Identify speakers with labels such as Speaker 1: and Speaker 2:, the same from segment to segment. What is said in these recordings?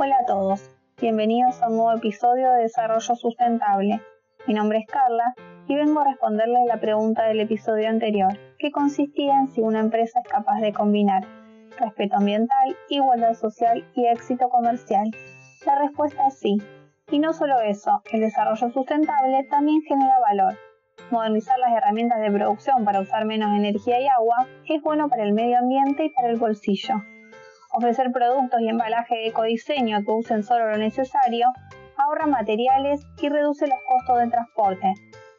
Speaker 1: Hola a todos, bienvenidos a un nuevo episodio de Desarrollo Sustentable. Mi nombre es Carla y vengo a responderles la pregunta del episodio anterior, que consistía en si una empresa es capaz de combinar respeto ambiental, igualdad social y éxito comercial. La respuesta es sí. Y no solo eso, el desarrollo sustentable también genera valor. Modernizar las herramientas de producción para usar menos energía y agua es bueno para el medio ambiente y para el bolsillo. Ofrecer productos y embalaje de ecodiseño que usen solo lo necesario ahorra materiales y reduce los costos de transporte.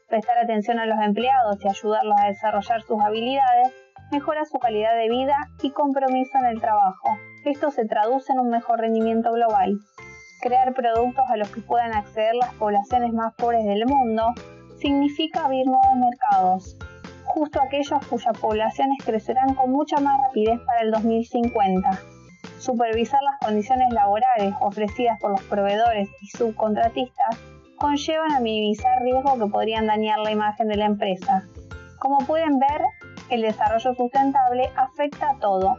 Speaker 1: Prestar atención a los empleados y ayudarlos a desarrollar sus habilidades mejora su calidad de vida y compromiso en el trabajo. Esto se traduce en un mejor rendimiento global. Crear productos a los que puedan acceder las poblaciones más pobres del mundo significa abrir nuevos mercados, justo aquellos cuyas poblaciones crecerán con mucha más rapidez para el 2050. Supervisar las condiciones laborales ofrecidas por los proveedores y subcontratistas conllevan a minimizar riesgos que podrían dañar la imagen de la empresa. Como pueden ver, el desarrollo sustentable afecta a todo.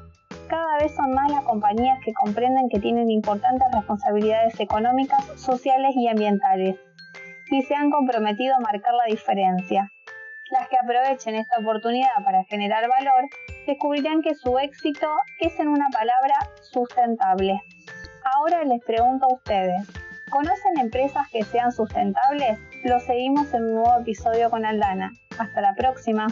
Speaker 1: Cada vez son más las compañías que comprenden que tienen importantes responsabilidades económicas, sociales y ambientales y se han comprometido a marcar la diferencia. Las que aprovechen esta oportunidad para generar valor descubrirán que su éxito es en una palabra sustentable. Ahora les pregunto a ustedes, ¿conocen empresas que sean sustentables? Lo seguimos en un nuevo episodio con Aldana. Hasta la próxima.